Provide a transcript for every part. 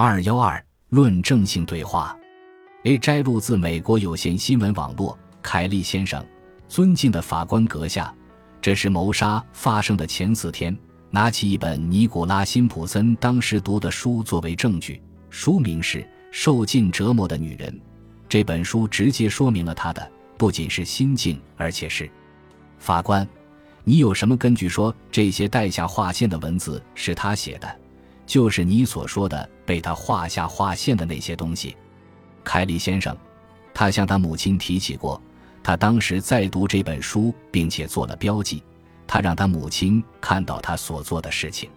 二幺二论证性对话，A 摘录自美国有线新闻网络。凯利先生，尊敬的法官阁下，这是谋杀发生的前四天。拿起一本尼古拉·辛普森当时读的书作为证据，书名是《受尽折磨的女人》。这本书直接说明了他的不仅是心境，而且是法官。你有什么根据说这些带下划线的文字是他写的？就是你所说的被他画下划线的那些东西，凯利先生，他向他母亲提起过，他当时在读这本书，并且做了标记。他让他母亲看到他所做的事情，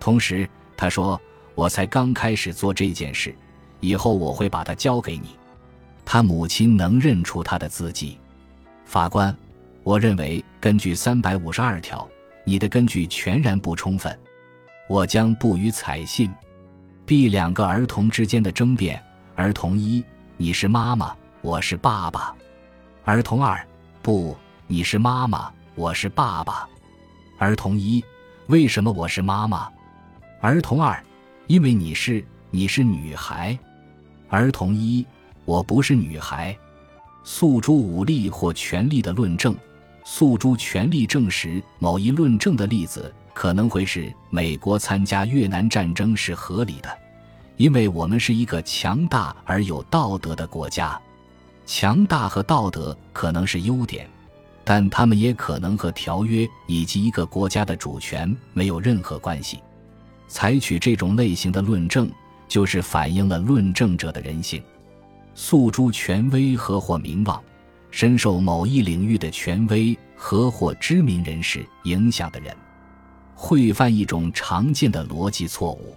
同时他说：“我才刚开始做这件事，以后我会把它交给你。”他母亲能认出他的字迹。法官，我认为根据三百五十二条，你的根据全然不充分。我将不予采信。B 两个儿童之间的争辩：儿童一，你是妈妈，我是爸爸；儿童二，不，你是妈妈，我是爸爸。儿童一，为什么我是妈妈？儿童二，因为你是你是女孩。儿童一，我不是女孩。诉诸武力或权力的论证，诉诸权力证实某一论证的例子。可能会是美国参加越南战争是合理的，因为我们是一个强大而有道德的国家。强大和道德可能是优点，但他们也可能和条约以及一个国家的主权没有任何关系。采取这种类型的论证，就是反映了论证者的人性。诉诸权威和或名望，深受某一领域的权威和或知名人士影响的人。会犯一种常见的逻辑错误，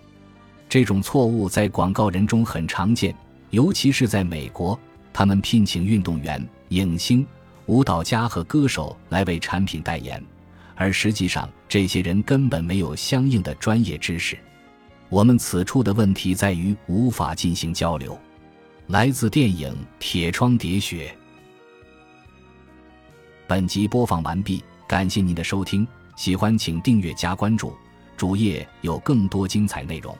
这种错误在广告人中很常见，尤其是在美国，他们聘请运动员、影星、舞蹈家和歌手来为产品代言，而实际上这些人根本没有相应的专业知识。我们此处的问题在于无法进行交流。来自电影《铁窗喋血》。本集播放完毕，感谢您的收听。喜欢请订阅加关注，主页有更多精彩内容。